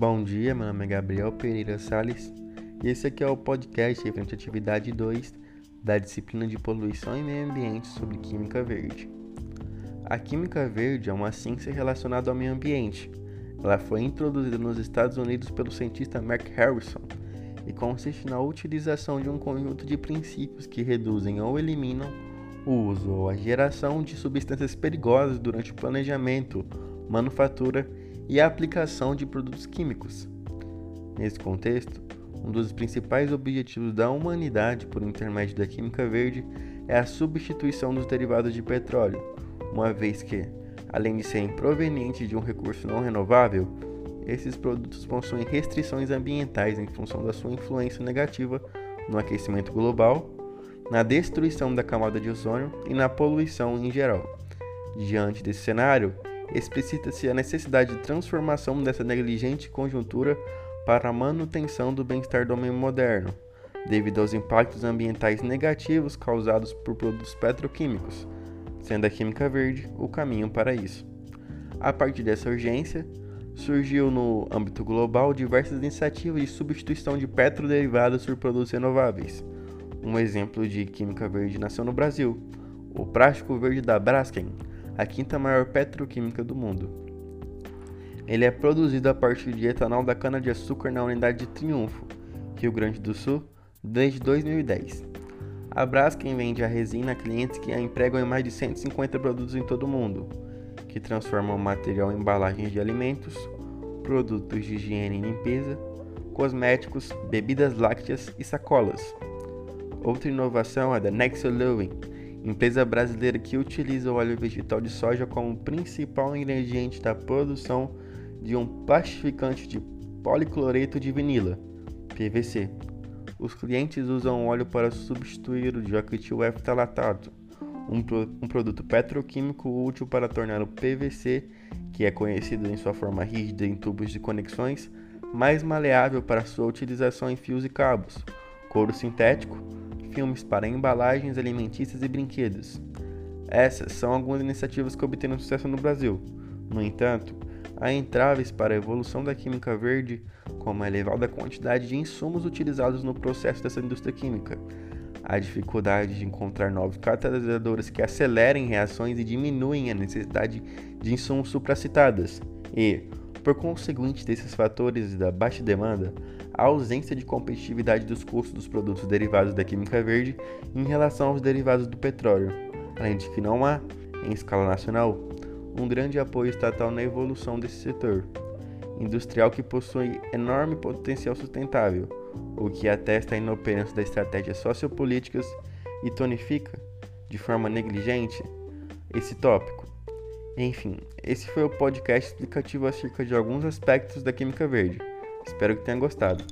Bom dia, meu nome é Gabriel Pereira Sales e esse aqui é o podcast referente à atividade 2 da disciplina de Poluição e Meio Ambiente sobre Química Verde. A química verde é uma ciência relacionada ao meio ambiente. Ela foi introduzida nos Estados Unidos pelo cientista Mark Harrison e consiste na utilização de um conjunto de princípios que reduzem ou eliminam o uso ou a geração de substâncias perigosas durante o planejamento, manufatura e a aplicação de produtos químicos. Nesse contexto, um dos principais objetivos da humanidade por intermédio da química verde é a substituição dos derivados de petróleo, uma vez que, além de serem provenientes de um recurso não renovável, esses produtos possuem restrições ambientais em função da sua influência negativa no aquecimento global, na destruição da camada de ozônio e na poluição em geral. Diante desse cenário, explicita-se a necessidade de transformação dessa negligente conjuntura para a manutenção do bem-estar do homem moderno, devido aos impactos ambientais negativos causados por produtos petroquímicos, sendo a química verde o caminho para isso. A partir dessa urgência, surgiu no âmbito global diversas iniciativas de substituição de petroderivados por produtos renováveis. Um exemplo de química verde nasceu no Brasil, o plástico verde da Braskem, a quinta maior petroquímica do mundo. Ele é produzido a partir de etanol da cana-de-açúcar na unidade de Triunfo, Rio Grande do Sul, desde 2010. A Braskem vende a resina a clientes que a empregam em mais de 150 produtos em todo o mundo, que transformam o material em embalagens de alimentos, produtos de higiene e limpeza, cosméticos, bebidas lácteas e sacolas. Outra inovação é da Nexolowing, empresa brasileira que utiliza o óleo vegetal de soja como principal ingrediente da produção de um plastificante de policloreto de vinila, PVC. Os clientes usam o óleo para substituir o dióxido F-talatato, um, pro, um produto petroquímico útil para tornar o PVC, que é conhecido em sua forma rígida em tubos de conexões, mais maleável para sua utilização em fios e cabos, couro sintético, filmes para embalagens alimentícias e brinquedos. Essas são algumas iniciativas que obteram sucesso no Brasil. No entanto, há entraves para a evolução da química verde, como a elevada quantidade de insumos utilizados no processo dessa indústria química, a dificuldade de encontrar novos catalisadores que acelerem reações e diminuem a necessidade de insumos supracitadas, e, por conseguinte desses fatores e da baixa demanda, a ausência de competitividade dos custos dos produtos derivados da química verde em relação aos derivados do petróleo, além de que não há, em escala nacional, um grande apoio estatal na evolução desse setor industrial que possui enorme potencial sustentável, o que atesta a inoperância das estratégias sociopolíticas e tonifica, de forma negligente, esse tópico. Enfim, esse foi o podcast explicativo acerca de alguns aspectos da química verde. Espero que tenha gostado.